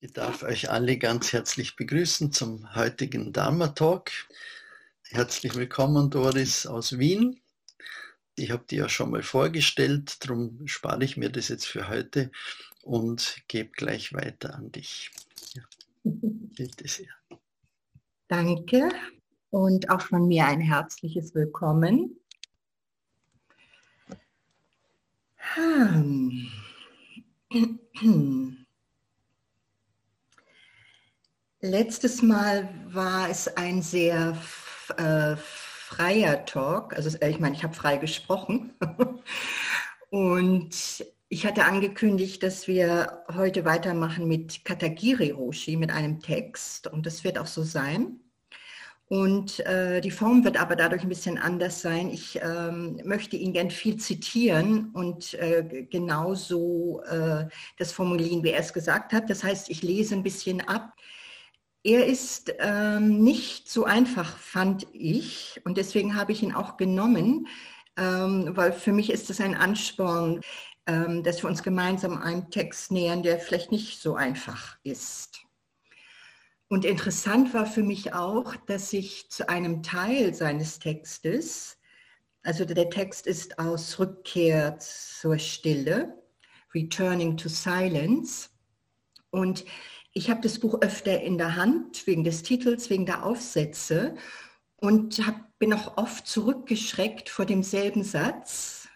Ich darf euch alle ganz herzlich begrüßen zum heutigen Dharma Talk. Herzlich willkommen, Doris aus Wien. Ich habe dir ja schon mal vorgestellt, darum spare ich mir das jetzt für heute und gebe gleich weiter an dich. Ja, bitte sehr. Danke und auch von mir ein herzliches Willkommen. Hm. Letztes Mal war es ein sehr äh, freier Talk. Also äh, ich meine, ich habe frei gesprochen. Und ich hatte angekündigt, dass wir heute weitermachen mit Katagiri Roshi, mit einem Text. Und das wird auch so sein. Und äh, die Form wird aber dadurch ein bisschen anders sein. Ich ähm, möchte ihn gern viel zitieren und äh, genauso äh, das formulieren, wie er es gesagt hat. Das heißt, ich lese ein bisschen ab. Er ist ähm, nicht so einfach, fand ich. Und deswegen habe ich ihn auch genommen, ähm, weil für mich ist es ein Ansporn, ähm, dass wir uns gemeinsam einem Text nähern, der vielleicht nicht so einfach ist. Und interessant war für mich auch, dass ich zu einem Teil seines Textes, also der Text ist aus Rückkehr zur Stille, Returning to Silence. Und ich habe das Buch öfter in der Hand, wegen des Titels, wegen der Aufsätze und hab, bin auch oft zurückgeschreckt vor demselben Satz.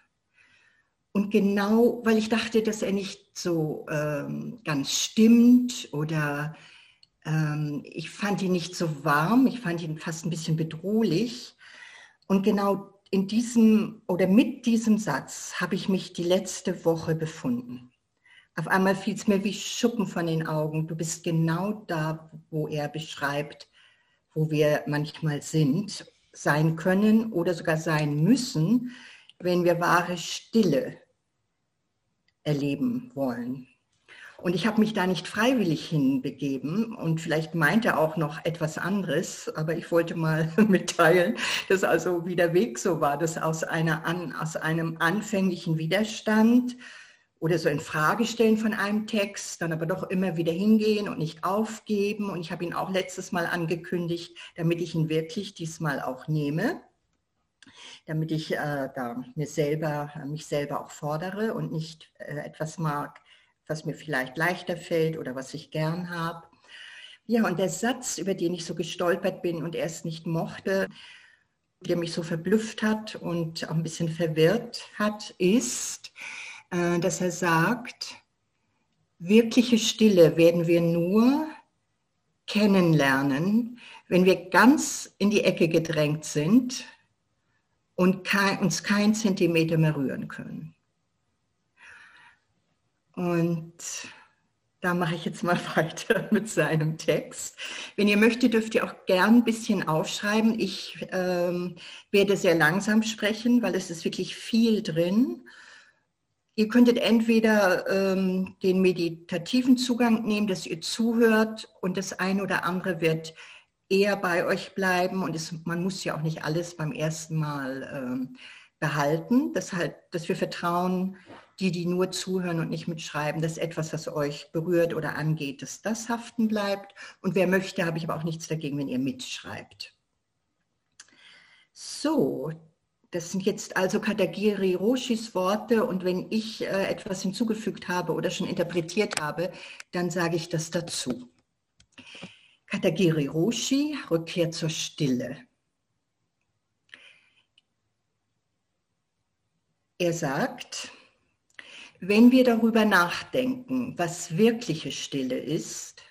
Und genau, weil ich dachte, dass er nicht so ähm, ganz stimmt oder ähm, ich fand ihn nicht so warm, ich fand ihn fast ein bisschen bedrohlich. Und genau in diesem oder mit diesem Satz habe ich mich die letzte Woche befunden. Auf einmal fiel es mir wie Schuppen von den Augen. Du bist genau da, wo er beschreibt, wo wir manchmal sind, sein können oder sogar sein müssen, wenn wir wahre Stille erleben wollen. Und ich habe mich da nicht freiwillig hinbegeben und vielleicht meint er auch noch etwas anderes, aber ich wollte mal mitteilen, dass also wie der Weg so war, dass aus, einer, aus einem anfänglichen Widerstand oder so in Frage stellen von einem Text, dann aber doch immer wieder hingehen und nicht aufgeben. Und ich habe ihn auch letztes Mal angekündigt, damit ich ihn wirklich diesmal auch nehme, damit ich äh, da mir selber, mich selber auch fordere und nicht äh, etwas mag, was mir vielleicht leichter fällt oder was ich gern habe. Ja, und der Satz, über den ich so gestolpert bin und erst nicht mochte, der mich so verblüfft hat und auch ein bisschen verwirrt hat, ist, äh, dass er sagt, wirkliche Stille werden wir nur kennenlernen, wenn wir ganz in die Ecke gedrängt sind und kein, uns kein Zentimeter mehr rühren können. Und da mache ich jetzt mal weiter mit seinem Text. Wenn ihr möchtet, dürft ihr auch gern ein bisschen aufschreiben. Ich ähm, werde sehr langsam sprechen, weil es ist wirklich viel drin. Ihr könntet entweder ähm, den meditativen Zugang nehmen, dass ihr zuhört und das eine oder andere wird eher bei euch bleiben und es, man muss ja auch nicht alles beim ersten Mal ähm, behalten. Deshalb, dass wir vertrauen, die, die nur zuhören und nicht mitschreiben, dass etwas, was euch berührt oder angeht, dass das haften bleibt. Und wer möchte, habe ich aber auch nichts dagegen, wenn ihr mitschreibt. So, das sind jetzt also Katagiri Roshis Worte und wenn ich äh, etwas hinzugefügt habe oder schon interpretiert habe, dann sage ich das dazu. Katagiri Roshi, Rückkehr zur Stille. Er sagt, wenn wir darüber nachdenken, was wirkliche Stille ist,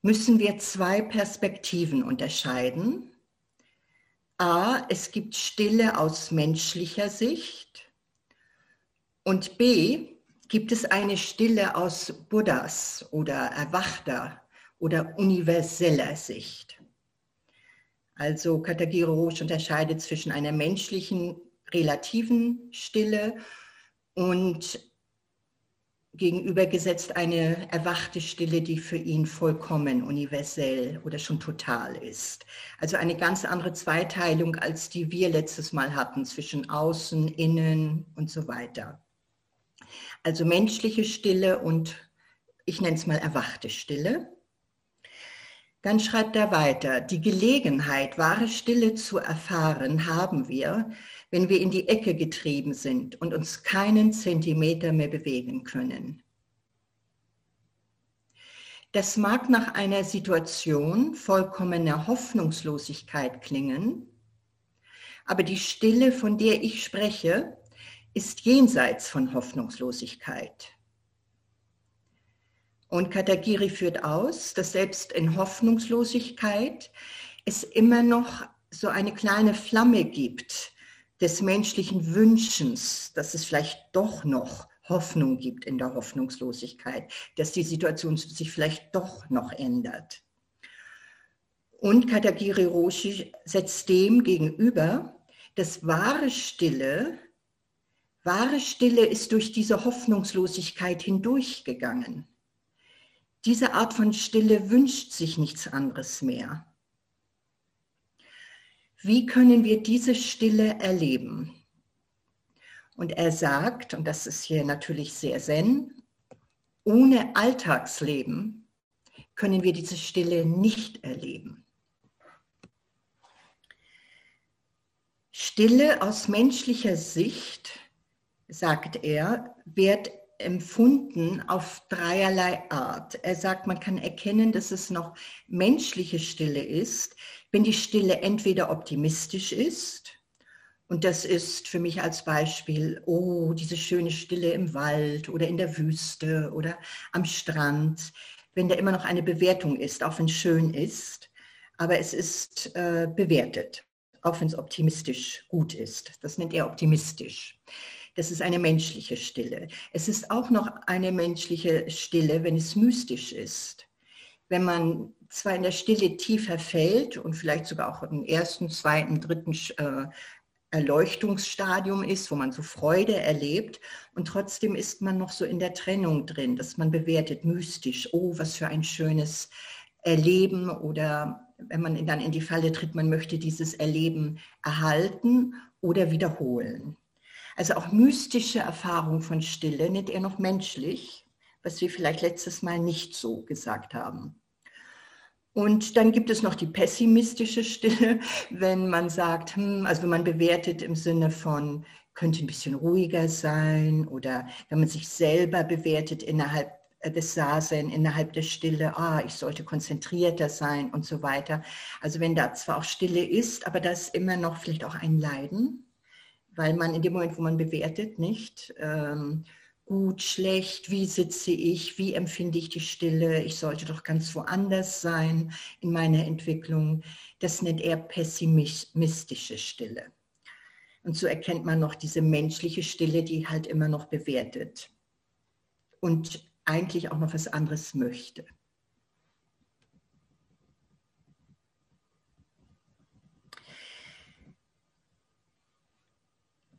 müssen wir zwei Perspektiven unterscheiden A, es gibt Stille aus menschlicher Sicht und B, gibt es eine Stille aus Buddhas oder erwachter oder universeller Sicht. Also Katagiri Roche unterscheidet zwischen einer menschlichen relativen Stille und gegenübergesetzt eine erwachte Stille, die für ihn vollkommen universell oder schon total ist. Also eine ganz andere Zweiteilung, als die wir letztes Mal hatten zwischen außen, innen und so weiter. Also menschliche Stille und ich nenne es mal erwachte Stille. Dann schreibt er weiter, die Gelegenheit, wahre Stille zu erfahren, haben wir, wenn wir in die Ecke getrieben sind und uns keinen Zentimeter mehr bewegen können. Das mag nach einer Situation vollkommener Hoffnungslosigkeit klingen, aber die Stille, von der ich spreche, ist jenseits von Hoffnungslosigkeit. Und Katagiri führt aus, dass selbst in Hoffnungslosigkeit es immer noch so eine kleine Flamme gibt des menschlichen Wünschens, dass es vielleicht doch noch Hoffnung gibt in der Hoffnungslosigkeit, dass die Situation sich vielleicht doch noch ändert. Und Katagiri Roshi setzt dem gegenüber, dass wahre Stille, wahre Stille ist durch diese Hoffnungslosigkeit hindurchgegangen. Diese Art von Stille wünscht sich nichts anderes mehr. Wie können wir diese Stille erleben? Und er sagt, und das ist hier natürlich sehr zen, ohne Alltagsleben können wir diese Stille nicht erleben. Stille aus menschlicher Sicht, sagt er, wird empfunden auf dreierlei Art. Er sagt, man kann erkennen, dass es noch menschliche Stille ist, wenn die Stille entweder optimistisch ist, und das ist für mich als Beispiel, oh, diese schöne Stille im Wald oder in der Wüste oder am Strand, wenn da immer noch eine Bewertung ist, auch wenn es schön ist, aber es ist äh, bewertet, auch wenn es optimistisch gut ist. Das nennt er optimistisch. Das ist eine menschliche Stille. Es ist auch noch eine menschliche Stille, wenn es mystisch ist. Wenn man zwar in der Stille tiefer fällt und vielleicht sogar auch im ersten, zweiten, dritten äh, Erleuchtungsstadium ist, wo man so Freude erlebt und trotzdem ist man noch so in der Trennung drin, dass man bewertet mystisch, oh, was für ein schönes Erleben oder wenn man dann in die Falle tritt, man möchte dieses Erleben erhalten oder wiederholen. Also auch mystische Erfahrung von Stille nennt er noch menschlich, was wir vielleicht letztes Mal nicht so gesagt haben. Und dann gibt es noch die pessimistische Stille, wenn man sagt, hm, also wenn man bewertet im Sinne von, könnte ein bisschen ruhiger sein oder wenn man sich selber bewertet innerhalb des Sasen, innerhalb der Stille, ah, ich sollte konzentrierter sein und so weiter. Also wenn da zwar auch Stille ist, aber da ist immer noch vielleicht auch ein Leiden weil man in dem Moment, wo man bewertet, nicht ähm, gut, schlecht, wie sitze ich, wie empfinde ich die Stille, ich sollte doch ganz woanders sein in meiner Entwicklung, das nennt er pessimistische Stille. Und so erkennt man noch diese menschliche Stille, die halt immer noch bewertet und eigentlich auch noch was anderes möchte.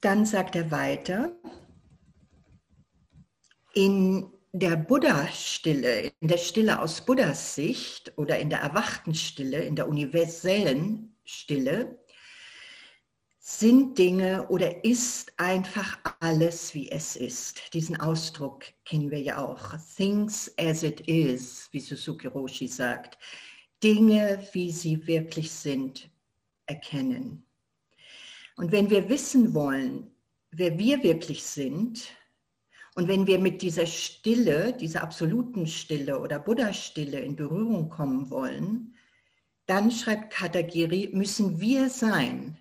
Dann sagt er weiter, in der Buddha-Stille, in der Stille aus Buddhas Sicht oder in der erwachten Stille, in der universellen Stille, sind Dinge oder ist einfach alles, wie es ist. Diesen Ausdruck kennen wir ja auch. Things as it is, wie Suzuki Roshi sagt. Dinge, wie sie wirklich sind, erkennen. Und wenn wir wissen wollen, wer wir wirklich sind, und wenn wir mit dieser Stille, dieser absoluten Stille oder Buddha-Stille in Berührung kommen wollen, dann schreibt Katagiri, müssen wir sein,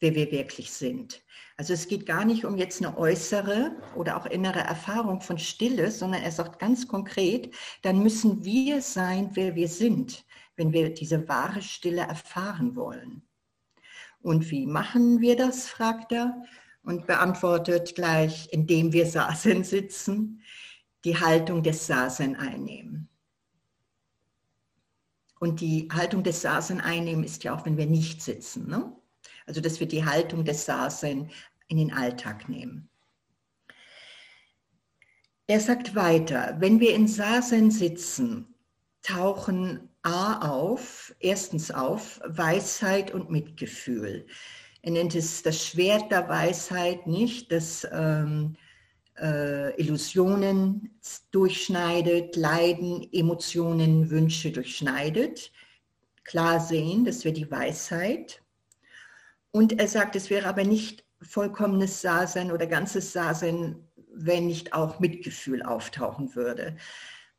wer wir wirklich sind. Also es geht gar nicht um jetzt eine äußere oder auch innere Erfahrung von Stille, sondern er sagt ganz konkret, dann müssen wir sein, wer wir sind, wenn wir diese wahre Stille erfahren wollen. Und wie machen wir das, fragt er und beantwortet gleich, indem wir Sasen sitzen, die Haltung des Sasen einnehmen. Und die Haltung des Sasen einnehmen ist ja auch, wenn wir nicht sitzen. Ne? Also, dass wir die Haltung des Sasen in den Alltag nehmen. Er sagt weiter, wenn wir in Sasen sitzen, tauchen A auf, erstens auf, Weisheit und Mitgefühl. Er nennt es das Schwert der Weisheit, nicht das ähm, äh, Illusionen durchschneidet, Leiden, Emotionen, Wünsche durchschneidet. Klar sehen, das wäre die Weisheit. Und er sagt, es wäre aber nicht vollkommenes Sasein oder ganzes Sasein, wenn nicht auch Mitgefühl auftauchen würde.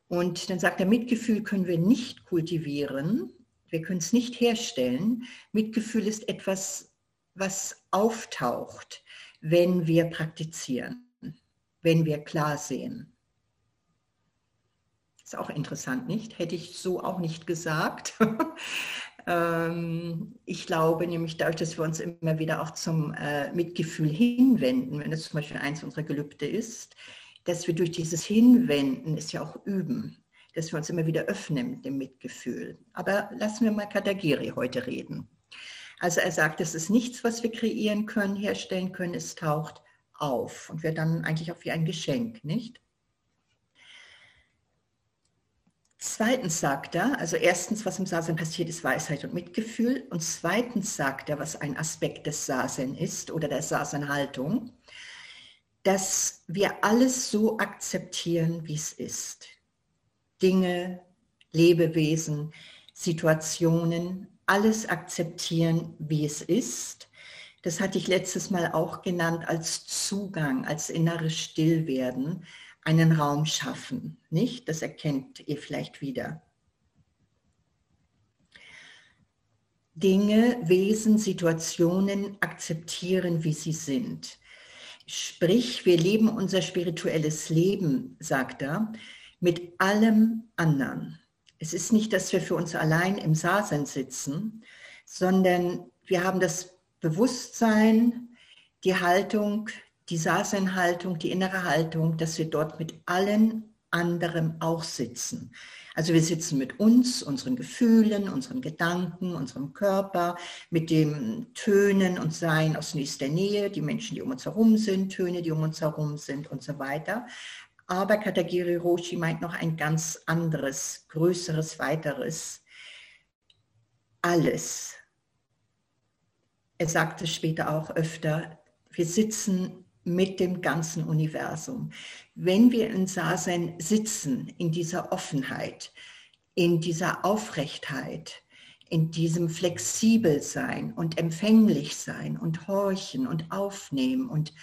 Und dann sagt er, Mitgefühl können wir nicht kultivieren, wir können es nicht herstellen. Mitgefühl ist etwas, was auftaucht, wenn wir praktizieren, wenn wir klar sehen. Ist auch interessant, nicht? Hätte ich so auch nicht gesagt. Ähm, ich glaube nämlich dadurch, dass wir uns immer wieder auch zum äh, Mitgefühl hinwenden, wenn es zum Beispiel eins unserer Gelübde ist, dass wir durch dieses Hinwenden es ja auch üben, dass wir uns immer wieder öffnen mit dem Mitgefühl. Aber lassen wir mal Katagiri heute reden. Also er sagt, es ist nichts, was wir kreieren können, herstellen können, es taucht auf und wird dann eigentlich auch wie ein Geschenk, nicht? Zweitens sagt er, also erstens, was im Sasen passiert, ist Weisheit und Mitgefühl. Und zweitens sagt er, was ein Aspekt des Sasen ist oder der Sasen-Haltung, dass wir alles so akzeptieren, wie es ist. Dinge, Lebewesen, Situationen, alles akzeptieren, wie es ist. Das hatte ich letztes Mal auch genannt als Zugang, als inneres Stillwerden, einen Raum schaffen, nicht? Das erkennt ihr vielleicht wieder. Dinge, Wesen, Situationen akzeptieren, wie sie sind. Sprich, wir leben unser spirituelles Leben, sagt er, mit allem anderen. Es ist nicht, dass wir für uns allein im Sasen sitzen, sondern wir haben das Bewusstsein, die Haltung, die Sasenhaltung, die innere Haltung, dass wir dort mit allen anderen auch sitzen. Also wir sitzen mit uns, unseren Gefühlen, unseren Gedanken, unserem Körper, mit dem Tönen und Sein aus nächster Nähe, die Menschen, die um uns herum sind, Töne, die um uns herum sind und so weiter. Aber Katagiri Roshi meint noch ein ganz anderes, größeres, weiteres. Alles. Er sagte später auch öfter, wir sitzen mit dem ganzen Universum. Wenn wir in Sasen sitzen, in dieser Offenheit, in dieser Aufrechtheit, in diesem flexibel sein und empfänglich sein und horchen und aufnehmen und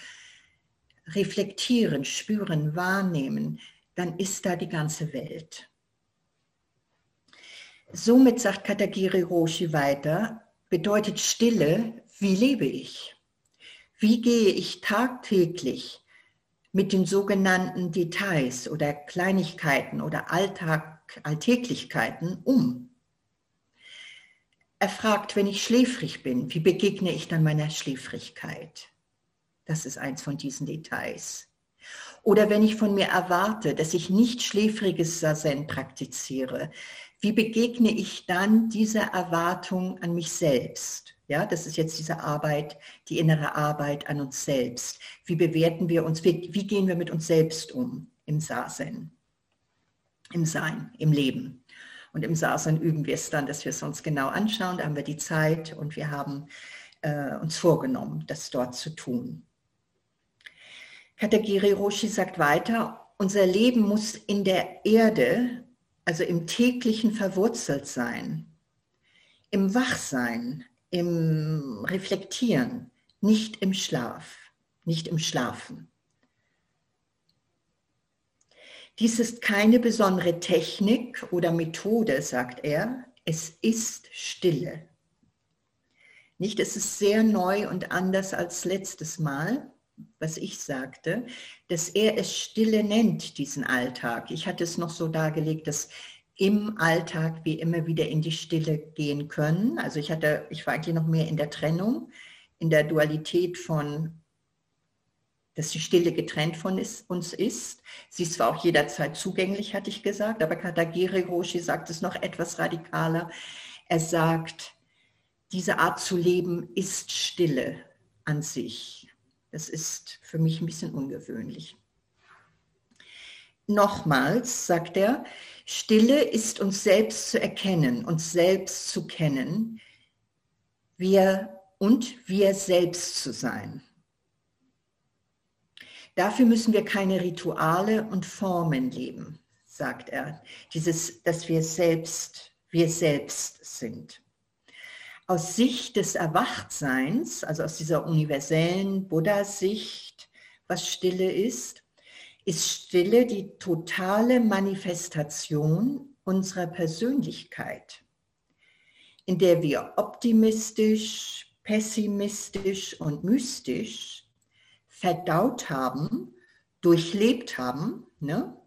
reflektieren, spüren, wahrnehmen, dann ist da die ganze Welt. Somit sagt Katagiri Roshi weiter, bedeutet Stille, wie lebe ich? Wie gehe ich tagtäglich mit den sogenannten Details oder Kleinigkeiten oder Alltag, Alltäglichkeiten um? Er fragt, wenn ich schläfrig bin, wie begegne ich dann meiner Schläfrigkeit? Das ist eins von diesen Details. Oder wenn ich von mir erwarte, dass ich nicht schläfriges Sazen praktiziere, wie begegne ich dann dieser Erwartung an mich selbst? Ja, das ist jetzt diese Arbeit, die innere Arbeit an uns selbst. Wie bewerten wir uns, wie, wie gehen wir mit uns selbst um im Sasen, im Sein, im Leben? Und im Sasen üben wir es dann, dass wir es uns genau anschauen. Da haben wir die Zeit und wir haben äh, uns vorgenommen, das dort zu tun. Katagiri Roshi sagt weiter, unser Leben muss in der Erde, also im täglichen verwurzelt sein, im Wachsein, im Reflektieren, nicht im Schlaf, nicht im Schlafen. Dies ist keine besondere Technik oder Methode, sagt er. Es ist Stille. Nicht, es ist sehr neu und anders als letztes Mal was ich sagte, dass er es Stille nennt, diesen Alltag. Ich hatte es noch so dargelegt, dass im Alltag wir immer wieder in die Stille gehen können. Also ich hatte, ich war eigentlich noch mehr in der Trennung, in der Dualität von, dass die Stille getrennt von uns ist. Sie ist zwar auch jederzeit zugänglich, hatte ich gesagt, aber Katagiri Roshi sagt es noch etwas radikaler. Er sagt, diese Art zu leben ist Stille an sich. Das ist für mich ein bisschen ungewöhnlich. Nochmals sagt er, Stille ist uns selbst zu erkennen, uns selbst zu kennen, wir und wir selbst zu sein. Dafür müssen wir keine Rituale und Formen leben, sagt er. Dieses, dass wir selbst, wir selbst sind. Aus Sicht des Erwachtseins, also aus dieser universellen Buddha-Sicht, was Stille ist, ist Stille die totale Manifestation unserer Persönlichkeit, in der wir optimistisch, pessimistisch und mystisch verdaut haben, durchlebt haben, ne?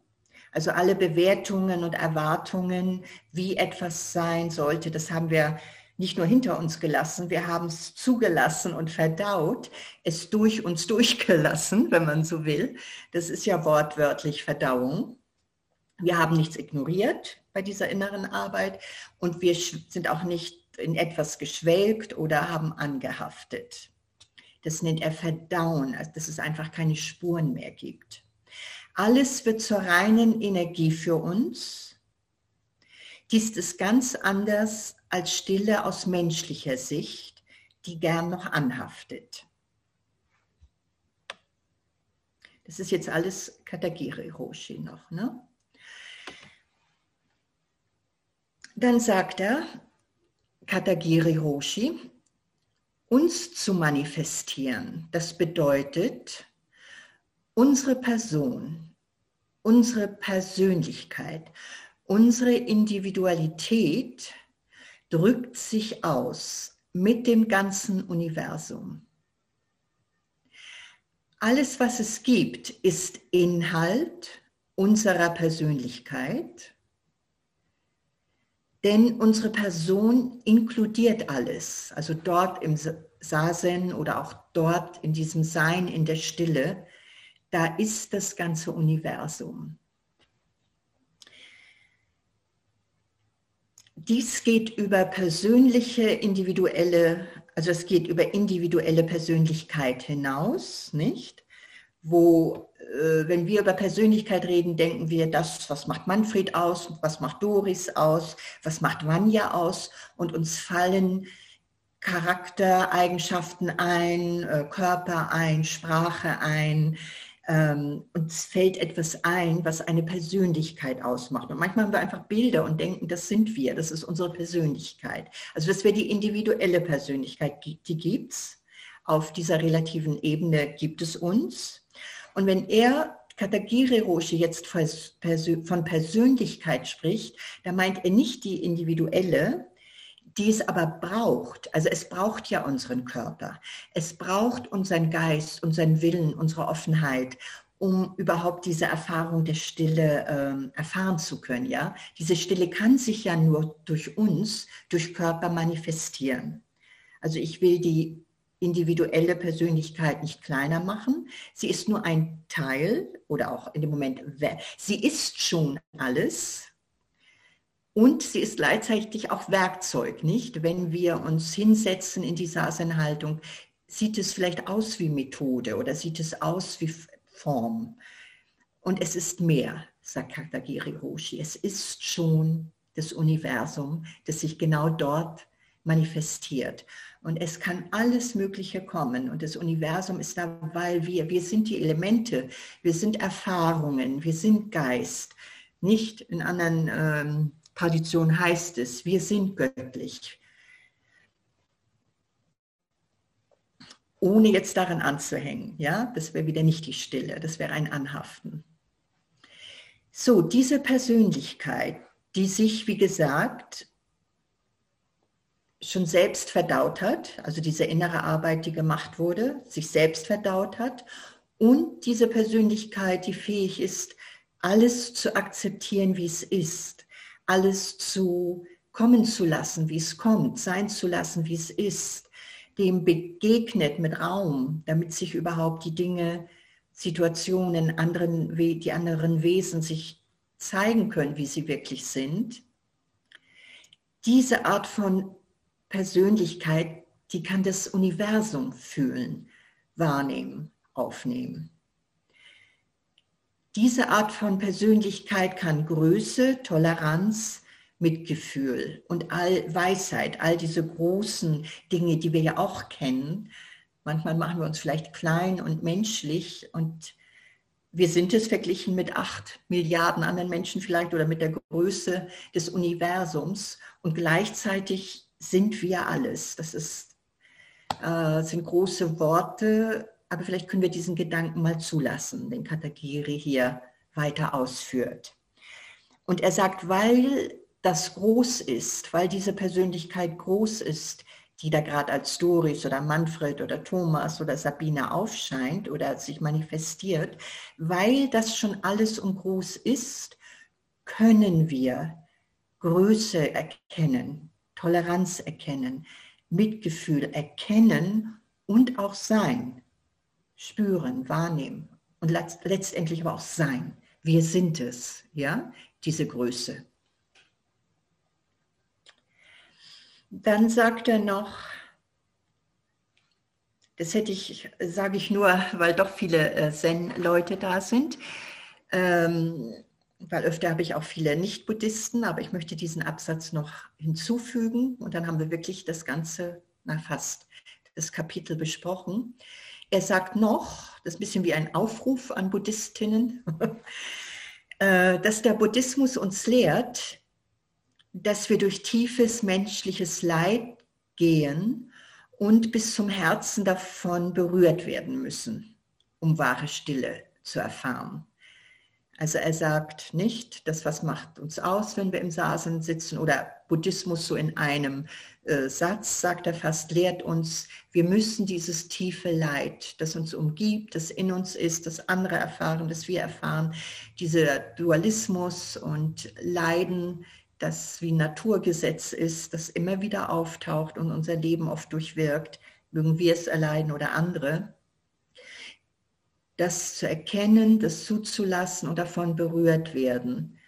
also alle Bewertungen und Erwartungen, wie etwas sein sollte, das haben wir nicht nur hinter uns gelassen, wir haben es zugelassen und verdaut, es durch uns durchgelassen, wenn man so will. Das ist ja wortwörtlich Verdauung. Wir haben nichts ignoriert bei dieser inneren Arbeit und wir sind auch nicht in etwas geschwelgt oder haben angehaftet. Das nennt er Verdauen, also dass es einfach keine Spuren mehr gibt. Alles wird zur reinen Energie für uns. Dies ist ganz anders als Stille aus menschlicher Sicht, die gern noch anhaftet. Das ist jetzt alles Katagiri Roshi noch. Ne? Dann sagt er, Katagiri Roshi, uns zu manifestieren, das bedeutet, unsere Person, unsere Persönlichkeit, unsere Individualität drückt sich aus mit dem ganzen Universum. Alles, was es gibt, ist Inhalt unserer Persönlichkeit, denn unsere Person inkludiert alles. Also dort im Sasen oder auch dort in diesem Sein in der Stille, da ist das ganze Universum. Dies geht über persönliche, individuelle, also es geht über individuelle Persönlichkeit hinaus, nicht? Wo, äh, wenn wir über Persönlichkeit reden, denken wir, das, was macht Manfred aus, was macht Doris aus, was macht Vanya aus und uns fallen Charaktereigenschaften ein, äh, Körper ein, Sprache ein, ähm, uns fällt etwas ein, was eine Persönlichkeit ausmacht. Und manchmal haben wir einfach Bilder und denken, das sind wir, das ist unsere Persönlichkeit. Also das wäre die individuelle Persönlichkeit, die gibt es. Auf dieser relativen Ebene gibt es uns. Und wenn er Katagiri Roshi jetzt von Persönlichkeit spricht, da meint er nicht die individuelle, die es aber braucht. Also es braucht ja unseren Körper. Es braucht unseren Geist, unseren Willen, unsere Offenheit, um überhaupt diese Erfahrung der Stille ähm, erfahren zu können. Ja, diese Stille kann sich ja nur durch uns, durch Körper manifestieren. Also ich will die individuelle Persönlichkeit nicht kleiner machen. Sie ist nur ein Teil oder auch in dem Moment, sie ist schon alles, und sie ist gleichzeitig auch Werkzeug, nicht? Wenn wir uns hinsetzen in die Sasenhaltung, sieht es vielleicht aus wie Methode oder sieht es aus wie Form. Und es ist mehr, sagt Katagiri Roshi. Es ist schon das Universum, das sich genau dort manifestiert. Und es kann alles Mögliche kommen. Und das Universum ist da, weil wir, wir sind die Elemente, wir sind Erfahrungen, wir sind Geist. Nicht in anderen ähm, Tradition heißt es, wir sind göttlich. Ohne jetzt daran anzuhängen, ja, das wäre wieder nicht die Stille, das wäre ein Anhaften. So, diese Persönlichkeit, die sich, wie gesagt, schon selbst verdaut hat, also diese innere Arbeit, die gemacht wurde, sich selbst verdaut hat und diese Persönlichkeit, die fähig ist, alles zu akzeptieren, wie es ist alles zu kommen zu lassen, wie es kommt, sein zu lassen, wie es ist, dem begegnet mit Raum, damit sich überhaupt die Dinge, Situationen, anderen, die anderen Wesen sich zeigen können, wie sie wirklich sind. Diese Art von Persönlichkeit, die kann das Universum fühlen, wahrnehmen, aufnehmen. Diese Art von Persönlichkeit kann Größe, Toleranz, Mitgefühl und all Weisheit, all diese großen Dinge, die wir ja auch kennen. Manchmal machen wir uns vielleicht klein und menschlich und wir sind es verglichen mit acht Milliarden anderen Menschen vielleicht oder mit der Größe des Universums und gleichzeitig sind wir alles. Das ist, äh, sind große Worte, aber vielleicht können wir diesen Gedanken mal zulassen, den Katagiri hier weiter ausführt. Und er sagt, weil das groß ist, weil diese Persönlichkeit groß ist, die da gerade als Doris oder Manfred oder Thomas oder Sabine aufscheint oder sich manifestiert, weil das schon alles und groß ist, können wir Größe erkennen, Toleranz erkennen, Mitgefühl erkennen und auch sein, spüren, wahrnehmen und letztendlich aber auch sein. Wir sind es, ja, diese Größe. Dann sagt er noch, das hätte ich, sage ich nur, weil doch viele äh, Zen-Leute da sind, ähm, weil öfter habe ich auch viele Nicht-Buddhisten, aber ich möchte diesen Absatz noch hinzufügen und dann haben wir wirklich das Ganze, na fast, das Kapitel besprochen. Er sagt noch, das ist ein bisschen wie ein Aufruf an Buddhistinnen, äh, dass der Buddhismus uns lehrt, dass wir durch tiefes menschliches Leid gehen und bis zum Herzen davon berührt werden müssen, um wahre Stille zu erfahren. Also er sagt nicht, das was macht uns aus, wenn wir im Sasen sitzen oder Buddhismus so in einem Satz, sagt er fast, lehrt uns, wir müssen dieses tiefe Leid, das uns umgibt, das in uns ist, das andere erfahren, das wir erfahren, dieser Dualismus und Leiden, das wie Naturgesetz ist, das immer wieder auftaucht und unser Leben oft durchwirkt, mögen wir es erleiden oder andere, das zu erkennen, das zuzulassen und davon berührt werden.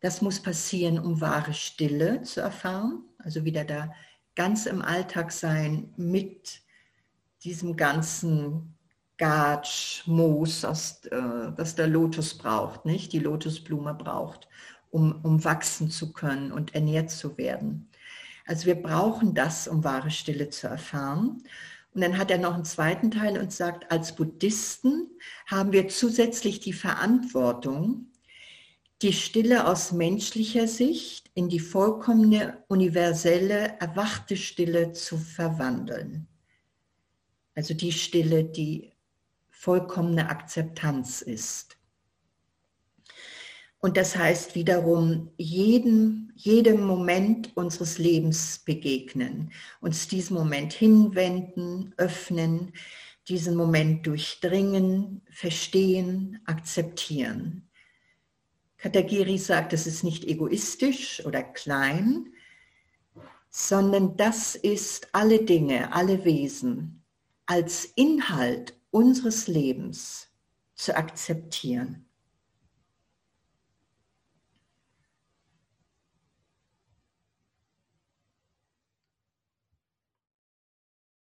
Das muss passieren, um wahre Stille zu erfahren, also wieder da ganz im Alltag sein mit diesem ganzen Gatsch, Moos, das, äh, das der Lotus braucht, nicht? Die Lotusblume braucht um, um wachsen zu können und ernährt zu werden. Also wir brauchen das, um wahre Stille zu erfahren. Und dann hat er noch einen zweiten Teil und sagt, als Buddhisten haben wir zusätzlich die Verantwortung, die Stille aus menschlicher Sicht in die vollkommene, universelle, erwachte Stille zu verwandeln. Also die Stille, die vollkommene Akzeptanz ist. Und das heißt wiederum, jedem, jedem Moment unseres Lebens begegnen, uns diesen Moment hinwenden, öffnen, diesen Moment durchdringen, verstehen, akzeptieren. Katagiri sagt, es ist nicht egoistisch oder klein, sondern das ist alle Dinge, alle Wesen als Inhalt unseres Lebens zu akzeptieren